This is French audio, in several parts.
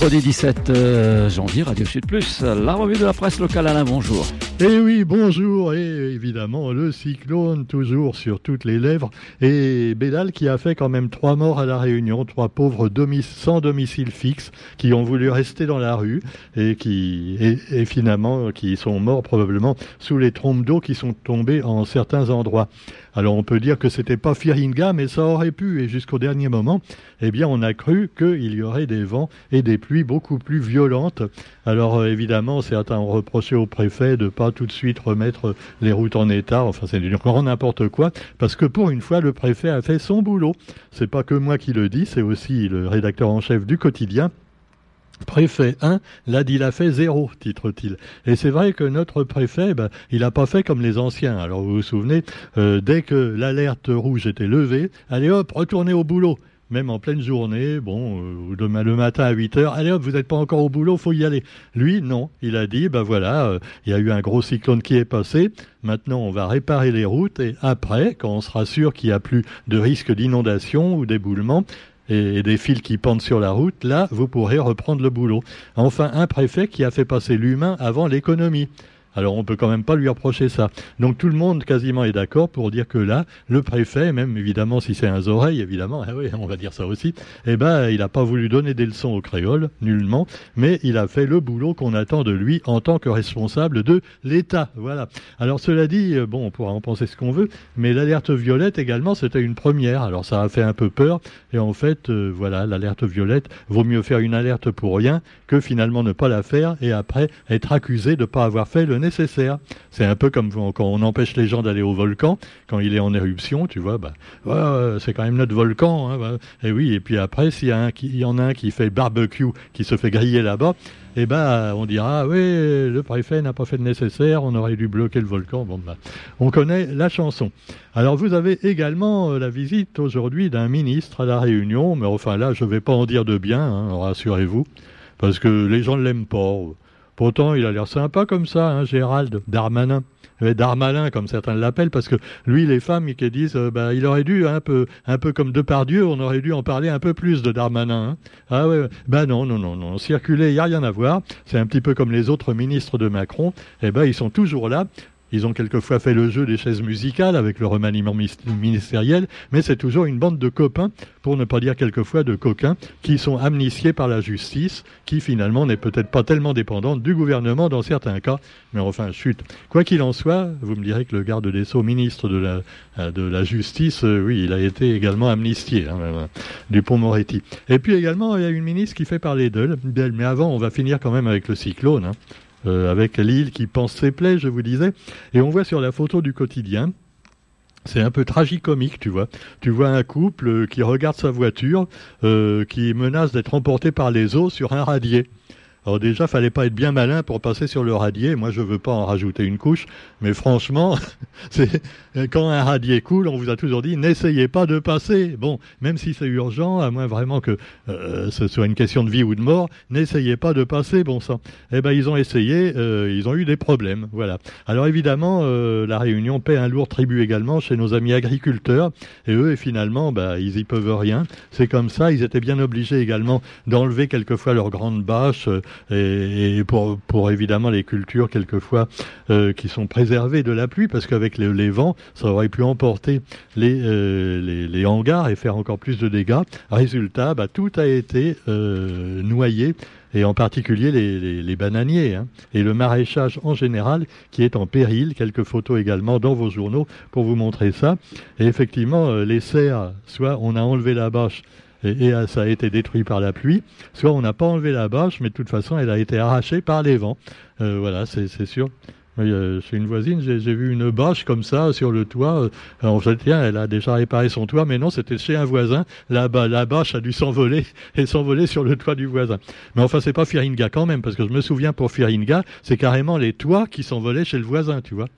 Vendredi 17 euh, janvier, Radio Sud Plus, la revue de la presse locale. Alain, bonjour. Eh oui, bonjour. Et évidemment, le cyclone toujours sur toutes les lèvres. Et Bédal qui a fait quand même trois morts à La Réunion, trois pauvres sans domicile fixe qui ont voulu rester dans la rue et qui, finalement, qui sont morts probablement sous les trompes d'eau qui sont tombées en certains endroits. Alors on peut dire que c'était pas Firinga, mais ça aurait pu. Et jusqu'au dernier moment, eh bien, on a cru qu'il y aurait des vents et des pluies beaucoup plus violentes. Alors euh, évidemment, certains ont reproché au préfet de pas tout de suite remettre les routes en état. Enfin, c'est encore n'importe quoi, parce que pour une fois, le préfet a fait son boulot. C'est pas que moi qui le dis, c'est aussi le rédacteur en chef du quotidien Préfet 1, là il a fait zéro, titre-t-il. Et c'est vrai que notre préfet, ben, il n'a pas fait comme les anciens. Alors vous vous souvenez, euh, dès que l'alerte rouge était levée, allez hop, retournez au boulot. Même en pleine journée, bon, euh, demain le matin à 8 heures, allez hop, vous n'êtes pas encore au boulot, faut y aller. Lui, non, il a dit, ben voilà, euh, il y a eu un gros cyclone qui est passé, maintenant on va réparer les routes et après, quand on sera sûr qu'il n'y a plus de risque d'inondation ou d'éboulement, et, des fils qui pendent sur la route, là, vous pourrez reprendre le boulot. Enfin, un préfet qui a fait passer l'humain avant l'économie. Alors on peut quand même pas lui reprocher ça. Donc tout le monde quasiment est d'accord pour dire que là, le préfet, même évidemment si c'est un oreille, évidemment, ah on va dire ça aussi, eh ben il n'a pas voulu donner des leçons aux créoles, nullement, mais il a fait le boulot qu'on attend de lui en tant que responsable de l'État. Voilà. Alors cela dit, euh, bon, on pourra en penser ce qu'on veut, mais l'alerte violette également, c'était une première. Alors ça a fait un peu peur, et en fait, euh, voilà, l'alerte violette, vaut mieux faire une alerte pour rien que finalement ne pas la faire et après être accusé de ne pas avoir fait le C'est un peu comme quand on empêche les gens d'aller au volcan, quand il est en éruption, tu vois, bah, c'est quand même notre volcan. Hein, bah. et oui, et puis après, s'il y, en a un qui fait barbecue, qui se fait griller là-bas, eh ben, on dira, oui, le préfet n'a pas fait le nécessaire, on aurait dû bloquer le volcan. Bon, bah, on connaît la chanson. Alors, vous avez également euh, la visite aujourd'hui d'un ministre à La Réunion, mais enfin là, je ne vais pas en dire de bien, hein, rassurez-vous, parce que les gens ne l'aiment pas. Pourtant, il a l'air sympa comme ça, hein, Gérald Darmanin. Darmalin, comme certains l'appellent, parce que lui, les femmes qui disent, euh, bah, il aurait dû, un peu, un peu comme Depardieu, on aurait dû en parler un peu plus de Darmanin. Hein. Ah ouais, ben non, non, non, non, circuler, il n'y a rien à voir. C'est un petit peu comme les autres ministres de Macron. Eh ben, ils sont toujours là ils ont quelquefois fait le jeu des chaises musicales avec le remaniement ministériel, mais c'est toujours une bande de copains, pour ne pas dire quelquefois de coquins, qui sont amnistiés par la justice, qui finalement n'est peut-être pas tellement dépendante du gouvernement dans certains cas, mais enfin, chute. Quoi qu'il en soit, vous me direz que le garde des Sceaux, ministre de la, de la Justice, euh, oui, il a été également amnistié, hein, euh, du pont Moretti. Et puis également, il y a une ministre qui fait parler d'elle, mais avant, on va finir quand même avec le cyclone. Hein. Euh, avec l'île qui pense ses plaies, je vous disais. Et on voit sur la photo du quotidien, c'est un peu tragicomique, tu vois. Tu vois un couple qui regarde sa voiture, euh, qui menace d'être emporté par les eaux sur un radier. Alors déjà, fallait pas être bien malin pour passer sur le radier. Moi, je veux pas en rajouter une couche, mais franchement, quand un radier coule, on vous a toujours dit n'essayez pas de passer. Bon, même si c'est urgent, à moins vraiment que euh, ce soit une question de vie ou de mort, n'essayez pas de passer. Bon sang. Eh ben, ils ont essayé, euh, ils ont eu des problèmes. Voilà. Alors évidemment, euh, la Réunion paie un lourd tribut également chez nos amis agriculteurs, et eux, finalement, bah, ils y peuvent rien. C'est comme ça. Ils étaient bien obligés également d'enlever quelquefois leurs grandes bâches et, pour, évidemment les cultures quelquefois euh, qui sont préservées de la pluie, parce qu'avec les, vents, ça aurait pu emporter les, euh, les, hangars et faire encore plus de dégâts. Résultat, bah, tout a été euh, noyé et en particulier les, les, bananiers, hein, et le maraîchage en général qui est en péril. Quelques photos également dans vos journaux pour vous montrer ça. Et effectivement, les serres, soit on a enlevé la bâche et, ça a été détruit par la pluie, soit on n'a pas enlevé la bâche, mais de toute façon, elle a été arrachée par les vents. Euh, voilà, c'est sûr. Euh, chez une voisine, j'ai vu une bâche comme ça sur le toit. Alors je tiens, elle a déjà réparé son toit, mais non, c'était chez un voisin. La, la bâche a dû s'envoler et s'envoler sur le toit du voisin. Mais enfin, c'est pas Firinga quand même, parce que je me souviens pour Firinga, c'est carrément les toits qui s'envolaient chez le voisin, tu vois.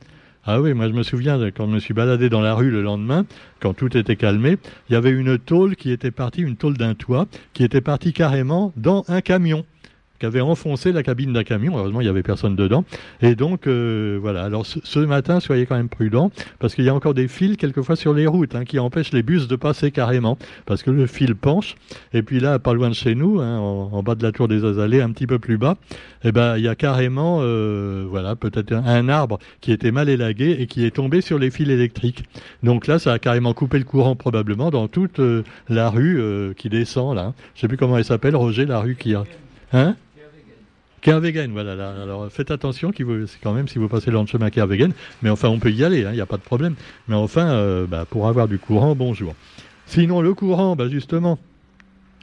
Ah oui, moi je me souviens quand je me suis baladé dans la rue le lendemain, quand tout était calmé, il y avait une tôle qui était partie, une tôle d'un toit, qui était partie carrément dans un camion. Qui avait enfoncé la cabine d'un camion. Heureusement, il n'y avait personne dedans. Et donc, euh, voilà. Alors, ce, matin, soyez quand même prudents, parce qu'il y a encore des fils, quelquefois, sur les routes, hein, qui empêchent les bus de passer carrément, parce que le fil penche. Et puis là, pas loin de chez nous, hein, en, bas de la tour des Azalées, un petit peu plus bas, eh ben, il y a carrément, euh, voilà, peut-être un, arbre qui était mal élagué et qui est tombé sur les fils électriques. Donc là, ça a carrément coupé le courant probablement dans toute euh, la rue qui descend là. Je sais plus comment elle s'appelle, Roger, la rue qui a. Hein? Kervegen, voilà. alors faites attention, c'est quand même si vous passez le chemin Kervegen, mais enfin on peut y aller, il hein, n'y a pas de problème. Mais enfin, euh, bah, pour avoir du courant, bonjour. Sinon le courant, bah, justement,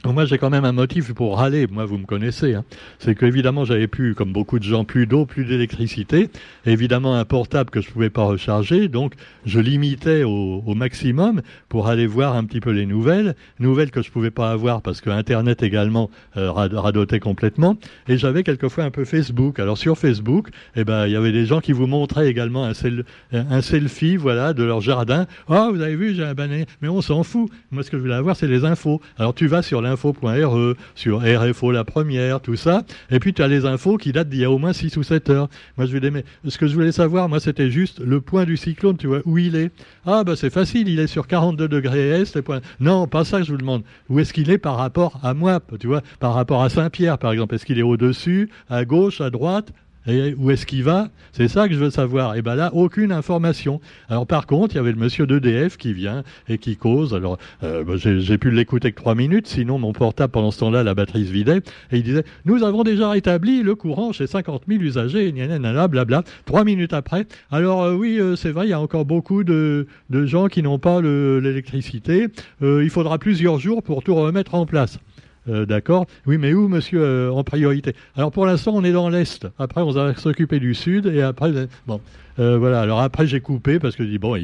moi, j'ai quand même un motif pour râler. Moi, vous me connaissez. Hein. C'est qu'évidemment, j'avais plus, comme beaucoup de gens, plus d'eau, plus d'électricité. Évidemment, un portable que je pouvais pas recharger. Donc, je limitais au, maximum pour aller voir un petit peu les nouvelles. Nouvelles que je pouvais pas avoir parce que Internet également euh, radotait complètement. Et j'avais quelquefois un peu Facebook. Alors, sur Facebook, eh ben, il y avait des gens qui vous montraient également un, selfie, voilà, de leur jardin. Ah, vous avez vu, j'ai un banné. Mais on s'en fout. Moi, ce que je voulais avoir, c'est les infos. Alors, tu vas sur info.re, sur RFO la première, tout ça. Et puis tu as les infos qui datent d'il y a au moins 6 ou 7 heures. Moi je vais mais ce que je voulais savoir, moi c'était juste le point du cyclone, tu vois, où il est. Ah bah c'est facile, il est sur 42 degrés est. Point... Non, pas ça que je vous demande. Où est-ce qu'il est par rapport à moi, tu vois, par rapport à Saint-Pierre par exemple? Est-ce qu'il est au-dessus, à gauche, à droite? Et où est-ce qu'il va? C'est ça que je veux savoir. Et bien là, aucune information. Alors par contre, il y avait le monsieur d'EDF qui vient et qui cause. Alors euh, ben, j'ai pu l'écouter que trois minutes, sinon mon portable pendant ce temps-là, la batterie se vidait. Et il disait, nous avons déjà rétabli le courant chez 50 000 usagers, bla blabla. Trois minutes après. Alors euh, oui, euh, c'est vrai, il y a encore beaucoup de, de gens qui n'ont pas l'électricité. il faudra plusieurs jours pour tout remettre en place. Euh, d'accord. Oui, mais où, monsieur, euh, en priorité? Alors pour l'instant, on est dans l'Est. Après, on va s'occuper du Sud. Et après, bon, euh, voilà. Alors après, j'ai coupé parce que je dis, bon,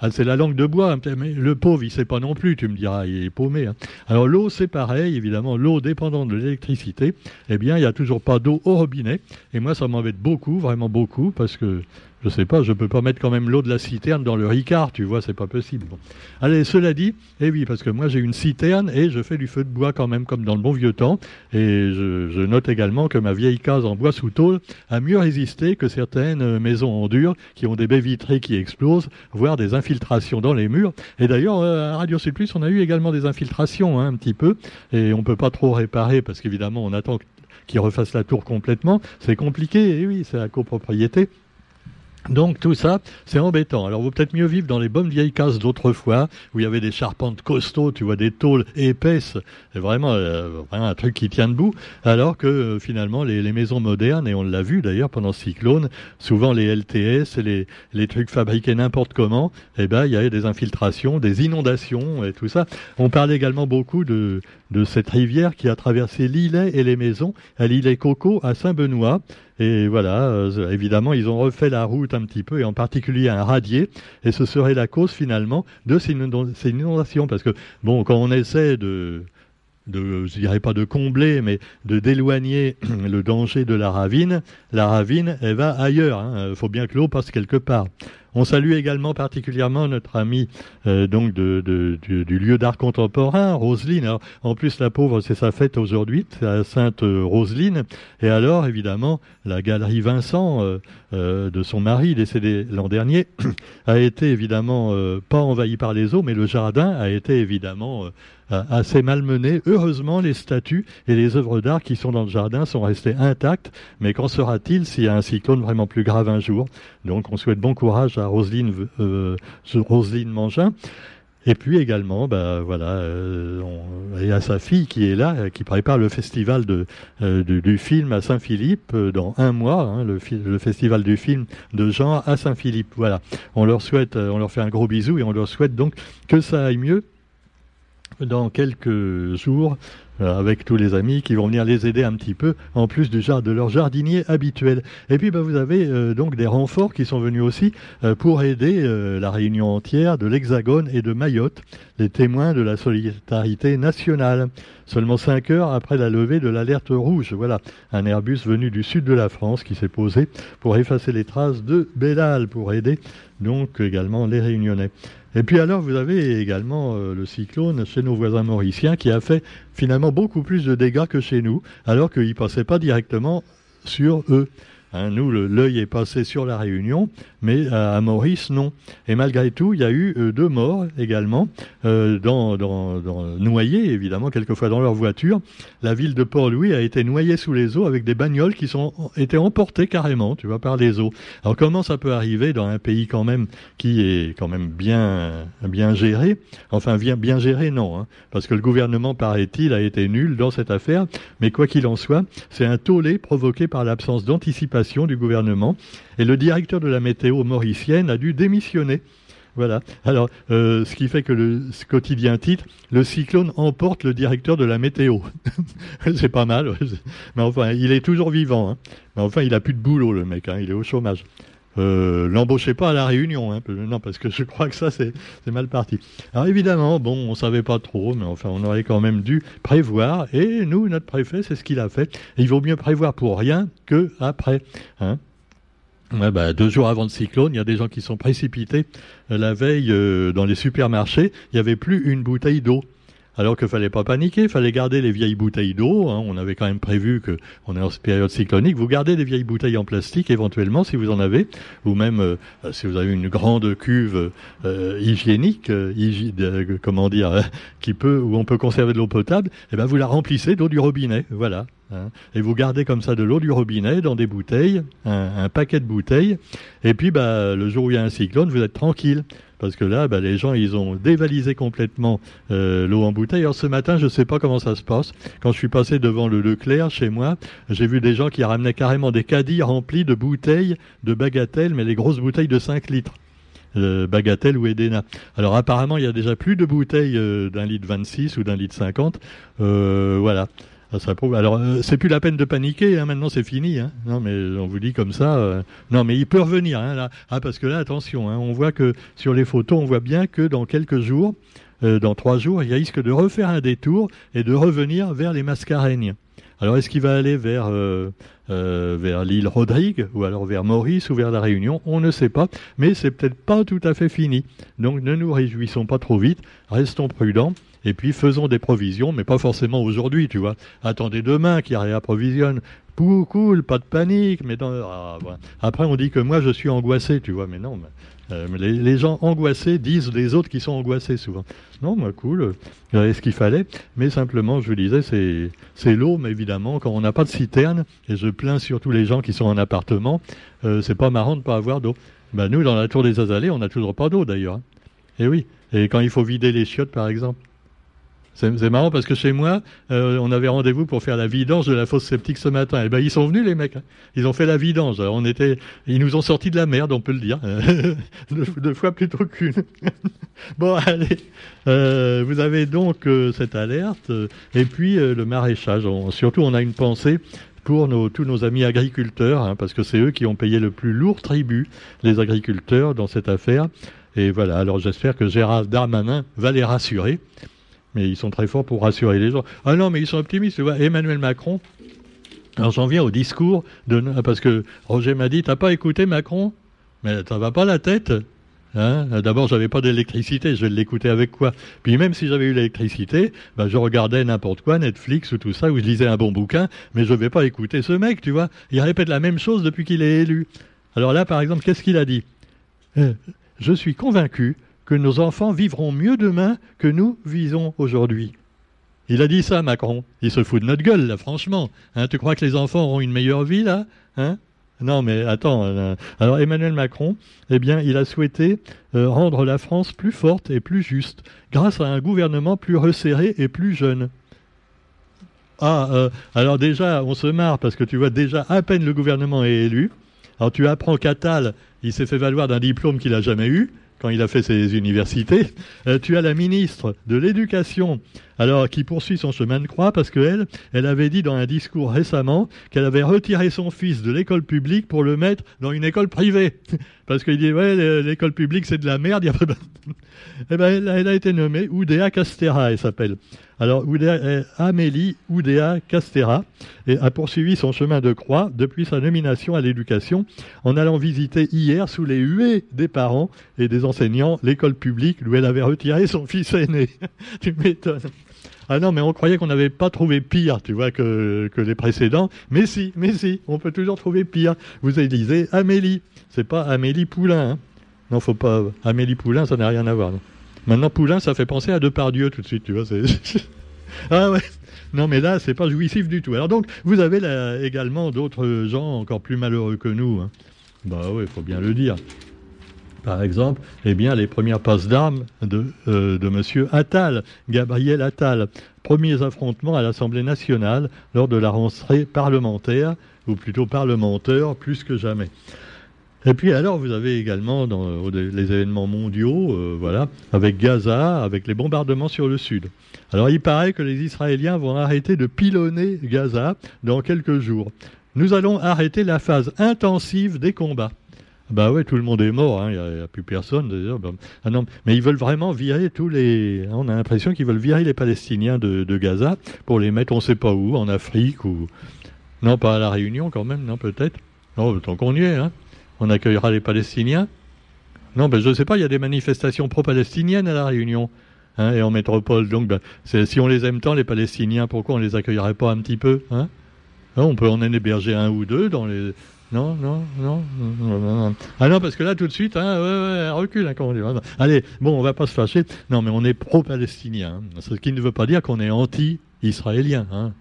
ah, c'est la langue de bois. Hein, mais le pauvre, il sait pas non plus, tu me diras, il est paumé. Hein. Alors l'eau, c'est pareil, évidemment, l'eau dépendant de l'électricité, eh bien, il n'y a toujours pas d'eau au robinet. Et moi, ça m'embête beaucoup, vraiment beaucoup, parce que je sais pas, je peux pas mettre quand même l'eau de la citerne dans le Ricard, tu vois, c'est pas possible. Allez, cela dit, eh oui, parce que moi j'ai une citerne et je fais du feu de bois quand même, comme dans le bon vieux temps. Et je, note également que ma vieille case en bois sous tôle a mieux résisté que certaines maisons en dur qui ont des baies vitrées qui explosent, voire des infiltrations dans les murs. Et d'ailleurs, euh, à Radio Sud Plus, on a eu également des infiltrations, hein, un petit peu, et on peut pas trop réparer parce qu'évidemment, on attend qu'ils refassent la tour complètement. C'est compliqué, et oui, c'est la copropriété. Donc tout ça, c'est embêtant. Alors, vaut peut-être mieux vivre dans les bonnes vieilles cases d'autrefois, où il y avait des charpentes costauds, tu vois, des tôles épaisses, vraiment, euh, vraiment un truc qui tient debout, alors que euh, finalement, les, les, maisons modernes, et on l'a vu d'ailleurs pendant cyclone, souvent les LTS et les, les trucs fabriqués n'importe comment, eh ben, il y avait des infiltrations, des inondations et tout ça. On parle également beaucoup de, de cette rivière qui a traversé l'îlet et les maisons, à l'îlet Coco à Saint-Benoît, et voilà, euh, évidemment, ils ont refait la route un petit peu, et en particulier un radier, et ce serait la cause finalement de ces inondations. Parce que, bon, quand on essaie de, de, je dirais pas de combler, mais de d'éloigner le danger de la ravine, la ravine, elle va ailleurs. Il hein. faut bien que l'eau passe quelque part. On salue également particulièrement notre amie euh, donc du, lieu d'art contemporain, Roseline. en plus, la pauvre, c'est sa fête aujourd'hui, la Sainte Roseline. Et alors, évidemment, la galerie Vincent euh, euh, de son mari, décédé l'an dernier, a été évidemment pas envahi par les eaux, mais le jardin a été évidemment assez malmené. Heureusement, les statues et les œuvres d'art qui sont dans le jardin sont restées intactes. Mais qu'en sera-t-il s'il y a un cyclone vraiment plus grave un jour? Donc, on souhaite bon courage à Roselyne, euh, Roselyne Mangin. Et puis également, bah, voilà, euh, il y a sa fille qui est là, qui prépare le festival de, euh, du, film à Saint-Philippe euh, dans un mois, hein, le, le, festival du film de Jean à Saint-Philippe. Voilà, on leur souhaite, on leur fait un gros bisou et on leur souhaite donc que ça aille mieux dans quelques jours euh, avec tous les amis qui vont venir les aider un petit peu, en plus du de leur jardinier habituel. Et puis bah, vous avez euh, donc des renforts qui sont venus aussi euh, pour aider la réunion entière de l'Hexagone et de Mayotte, les témoins de la solidarité nationale. Seulement cinq heures après la levée de l'alerte rouge, voilà, un Airbus venu du sud de la France qui s'est posé pour effacer les traces de Bédal, pour aider donc également les Réunionnais. Et puis alors, vous avez également euh, le cyclone chez nos voisins mauriciens qui a fait finalement beaucoup plus de dégâts que chez nous, alors qu'il ne passait pas directement sur eux. Hein, nous, l'œil est passé sur la Réunion, mais à, Maurice, non. Et malgré tout, il y a eu euh, deux morts également, euh, noyés, évidemment, quelquefois dans leur voiture. La ville de Port-Louis a été noyée sous les eaux avec des bagnoles qui sont été emportées carrément, tu vois, par les eaux. Alors comment ça peut arriver dans un pays quand même qui est quand même bien, bien géré? Enfin, bien, bien géré, non, hein, parce que le gouvernement, paraît-il, a été nul dans cette affaire. Mais quoi qu'il en soit, c'est un tollé provoqué par l'absence d'anticipation du gouvernement. Et le directeur de la météo mauricienne a dû démissionner. Voilà. Alors, euh, ce qui fait que le quotidien titre Le cyclone emporte le directeur de la météo. c'est pas mal. Mais enfin, il est toujours vivant. Hein. Mais enfin, il a plus de boulot, le mec. Hein. Il est au chômage. Euh, l'embauchez pas à la Réunion, hein, non, parce que je crois que ça c'est mal parti. Alors évidemment, bon, on savait pas trop, mais enfin, on aurait quand même dû prévoir. Et nous, notre préfet, c'est ce qu'il a fait. il vaut mieux prévoir pour rien que après. Hein. bah, deux jours avant le cyclone, il y a des gens qui sont précipités. Euh, la veille, euh, dans les supermarchés, il n'y avait plus une bouteille d'eau. Alors qu'il fallait pas paniquer, fallait garder les vieilles bouteilles d'eau. Hein. On avait quand même prévu que on est en période cyclonique. Vous gardez des vieilles bouteilles en plastique éventuellement si vous en avez, ou même euh, si vous avez une grande cuve euh, hygiénique, euh, comment dire, qui peut où on peut conserver de l'eau potable. Eh ben vous la remplissez d'eau du robinet, voilà. Hein. Et vous gardez comme ça de l'eau du robinet dans des bouteilles, un, un paquet de bouteilles. Et puis bah le jour où il y a un cyclone, vous êtes tranquille parce que là, bah, les gens, ils ont dévalisé complètement euh, l'eau en bouteille. Alors ce matin, je ne sais pas comment ça se passe. Quand je suis passé devant le Leclerc chez moi, j'ai vu des gens qui ramenaient carrément des caddies remplis de bouteilles de bagatelles, mais les grosses bouteilles de 5 litres. Euh, Bagatelle ou Edena. Alors apparemment, il y a déjà plus de bouteilles euh, d'un litre 26 ou d'un litre 50. voilà. Ça, Alors, euh, c'est plus la peine de paniquer, hein, maintenant c'est fini. Hein. Non, mais on vous dit comme ça. Euh, non, mais il peut revenir. Hein, là. Ah, parce que là, attention, hein, on voit que sur les photos, on voit bien que dans quelques jours, euh, dans trois jours, il risque de refaire un détour et de revenir vers les Mascareignes. Alors, est-ce qu'il va aller vers, vers l'île Rodrigue, ou alors vers Maurice, ou vers la Réunion? On ne sait pas, mais c'est peut-être pas tout à fait fini. Donc, ne nous réjouissons pas trop vite, restons prudents. Et puis faisons des provisions, mais pas forcément aujourd'hui, tu vois. Attendez demain qu'il réapprovisionne. Cool, cool, pas de panique. Mais ah, après, on dit que moi, je suis angoissé, tu vois. Mais non, euh, les, gens angoissés disent les autres qui sont angoissés souvent. Non, moi, cool, euh, ce qu'il fallait? Mais simplement, je vous disais, c'est l'eau, mais évidemment, quand on n'a pas de citerne, et je plains surtout les gens qui sont en appartement, euh, c'est pas marrant de pas avoir d'eau. Ben, nous, dans la tour des Azalées, on n'a toujours pas d'eau d'ailleurs. Et hein. eh oui. Et quand il faut vider les chiottes, par exemple. C'est marrant parce que chez moi, euh, on avait rendez-vous pour faire la vidange de la fosse sceptique ce matin. Et eh ben ils sont venus les mecs. Hein. Ils ont fait la vidange. on était, ils nous ont sorti de la merde, on peut le dire, deux, fois plutôt qu'une. bon allez, euh, vous avez donc euh, cette alerte et puis le maraîchage. surtout, on a une pensée pour tous nos amis agriculteurs, hein, parce que c'est eux qui ont payé le plus lourd tribut, les agriculteurs, dans cette affaire. Et voilà, alors j'espère que Gérald Darmanin va les rassurer. Mais ils sont très forts pour rassurer les gens. Ah non, mais ils sont optimistes. Tu vois, Emmanuel Macron, alors j'en viens au discours, de, parce que Roger m'a dit, t'as pas écouté Macron? Mais ça va pas la tête hein? D'abord, j'avais pas d'électricité, je l'écouter avec quoi? Puis même si j'avais eu l'électricité, ben, je regardais n'importe quoi, Netflix ou tout ça, ou je lisais un bon bouquin, mais je vais pas écouter ce mec, tu vois. Il répète la même chose depuis qu'il est élu. Alors là, par exemple, qu'est-ce qu'il a dit? Euh, Je suis convaincu que nos enfants vivront mieux demain que nous visons aujourd'hui. Il a dit ça, Macron. Il se fout de notre gueule, là, franchement. Hein, tu crois que les enfants auront une meilleure vie, là hein? Non, mais attends. Euh, alors, Emmanuel Macron, eh bien, il a souhaité euh, rendre la France plus forte et plus juste, grâce à un gouvernement plus resserré et plus jeune. Ah, euh, alors déjà, on se marre parce que tu vois, déjà, à peine le gouvernement est élu. Alors, tu apprends qu'Attal, il s'est fait valoir d'un diplôme qu'il n'a jamais eu quand il a fait ses universités. Euh, tu as la ministre de l'Éducation, alors qui poursuit son chemin de croix parce qu'elle, elle avait dit dans un discours récemment qu'elle avait retiré son fils de l'école publique pour le mettre dans une école privée. Parce qu'il dit, ouais, l'école publique c'est de la merde, de... Eh ben, elle, a été nommée Oudéa Castera, elle s'appelle. Alors, euh, Amélie Oudéa Castera a poursuivi son chemin de croix depuis sa nomination à l'éducation en allant visiter hier sous les huées des parents et des enseignants enseignant l'école publique où elle avait retiré son fils aîné. tu m'étonnes. Ah non, mais on croyait qu'on n'avait pas trouvé pire, tu vois, que, que, les précédents. Mais si, mais si, on peut toujours trouver pire. Vous élisez Amélie. C'est pas Amélie Poulain. Hein. Non, faut pas. Amélie Poulain, ça n'a rien à voir. Maintenant, Poulain, ça fait penser à Depardieu tout de suite, tu vois. ah ouais. Non, mais là, c'est pas jouissif du tout. Alors donc, vous avez là, également d'autres gens encore plus malheureux que nous. Hein. Bah oui, il faut bien le dire. Par exemple, eh bien, les premières passes d'armes de, euh, M. Attal, Gabriel Attal. Premiers affrontements à l'Assemblée nationale lors de la rentrée parlementaire, ou plutôt parlementaire, plus que jamais. Et puis alors, vous avez également les événements mondiaux, euh, voilà, avec Gaza, avec les bombardements sur le sud. Alors il paraît que les Israéliens vont arrêter de pilonner Gaza dans quelques jours. Nous allons arrêter la phase intensive des combats. Bah ouais, tout le monde est mort, il hein, n'y a, plus personne. Ah mais ils veulent vraiment virer tous les. On a l'impression qu'ils veulent virer les Palestiniens de, Gaza pour les mettre on ne sait pas où, en Afrique ou. Non, pas à la Réunion quand même, non peut-être. Non, tant qu'on y est, hein. On accueillera les Palestiniens. Non, ben je ne sais pas, il y a des manifestations pro-palestiniennes à la Réunion. Hein, et en métropole. Donc, ben, si on les aime tant, les Palestiniens, pourquoi on ne les accueillerait pas un petit peu hein On peut en héberger un ou deux dans les, non, non, non, Ah non, parce que là, tout de suite, hein, recule, hein, comment dire. Allez, bon, on va pas se fâcher. Non, mais on est pro-palestinien. Hein. Ce qui ne veut pas dire qu'on est anti-israélien. Hein.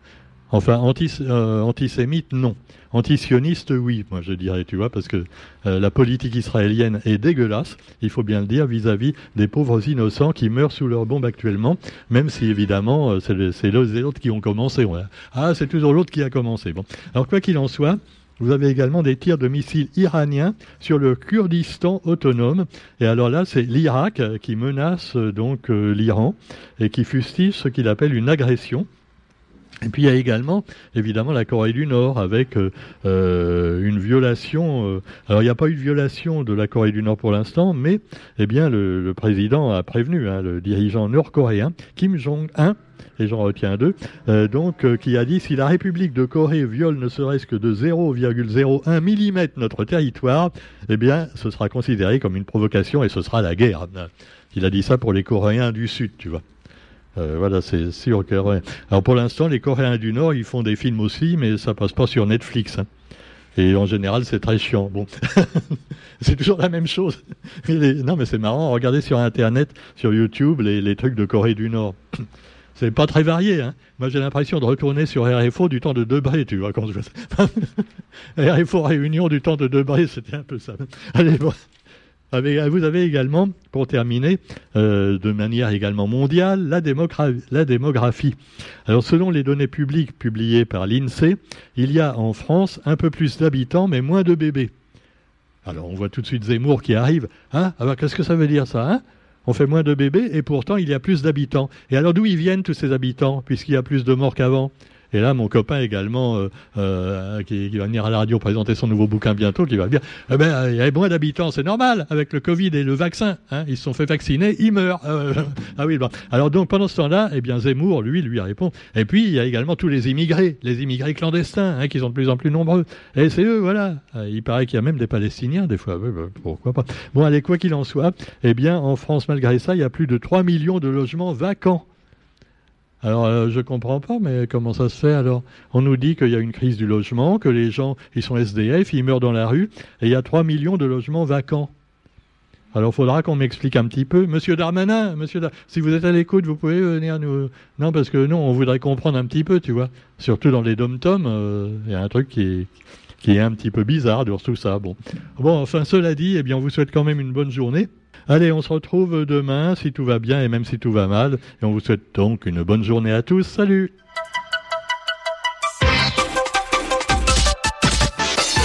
Enfin, anti, euh, antisémite, non. Antisioniste, oui, moi je dirais, tu vois, parce que euh, la politique israélienne est dégueulasse, il faut bien le dire, vis-à-vis des pauvres innocents qui meurent sous leurs bombes actuellement, même si évidemment euh, c'est les autres qui ont commencé. Ah, c'est toujours l'autre qui a commencé. Bon. Alors quoi qu'il en soit, vous avez également des tirs de missiles iraniens sur le Kurdistan autonome. Et alors là, c'est l'Irak qui menace euh, donc euh, l'Iran et qui fustige ce qu'il appelle une agression. Et puis il y a également, évidemment, la Corée du Nord avec euh, une violation. alors il n'y a pas eu de violation de la Corée du Nord pour l'instant, mais eh bien le, président a prévenu, hein, le dirigeant nord-coréen Kim Jong-un, et j'en retiens deux, euh, donc euh, qui a dit si la République de Corée viole ne serait-ce que de 0,01 mm notre territoire, eh bien, ce sera considéré comme une provocation et ce sera la guerre. Il a dit ça pour les Coréens du Sud, tu vois. Euh, voilà, c'est sûr que. Alors pour l'instant, les Coréens du Nord, ils font des films aussi, mais ça passe pas sur Netflix. Hein. Et en général, c'est très chiant. Bon, c'est toujours la même chose. Non, mais c'est marrant. Regardez sur Internet, sur YouTube, les, trucs de Corée du Nord. C'est pas très varié. Hein. Moi, j'ai l'impression de retourner sur RFO du temps de Debré, tu vois, quand je RFO Réunion du temps de Debré, c'était un peu ça. Allez, bon. Vous avez également, pour terminer, euh, de manière également mondiale, la, démographie. Alors, selon les données publiques publiées par l'INSEE, il y a en France un peu plus d'habitants, mais moins de bébés. Alors, on voit tout de suite Zemmour qui arrive. Hein? Alors, qu'est-ce que ça veut dire, ça hein? On fait moins de bébés et pourtant il y a plus d'habitants. Et alors d'où ils viennent tous ces habitants, puisqu'il y a plus de morts qu'avant? Et là, mon copain également, euh, euh, qui, va venir à la radio présenter son nouveau bouquin bientôt, qui va dire, eh ben, il y a moins d'habitants, c'est normal, avec le Covid et le vaccin. Hein, ils se sont fait vacciner, ils meurent. Euh, ah oui, bon. Alors donc, pendant ce temps-là, eh bien, Zemmour, lui, lui répond. Et puis, il y a également tous les immigrés, les immigrés clandestins, hein, qui sont de plus en plus nombreux. Et c'est eux, voilà. Il paraît qu'il y a même des Palestiniens, des fois. Bah, pourquoi pas. Bon, allez, quoi qu'il en soit, eh bien, en France, malgré ça, il y a plus de 3 millions de logements vacants. Alors euh, je comprends pas, mais comment ça se fait alors? On nous dit qu'il y a une crise du logement, que les gens ils sont SDF, ils meurent dans la rue, et il y a 3 millions de logements vacants. Alors il faudra qu'on m'explique un petit peu. Monsieur Darmanin, monsieur si vous êtes à l'écoute, vous pouvez venir nous... Non, parce que non, on voudrait comprendre un petit peu, tu vois. Surtout dans les dom-toms, euh, il y a un truc qui qui est un petit peu bizarre dans tout ça. Bon, bon enfin cela dit, eh bien, on vous souhaite quand même une bonne journée. Allez, on se retrouve demain si tout va bien et même si tout va mal. Et on vous souhaite donc une bonne journée à tous. Salut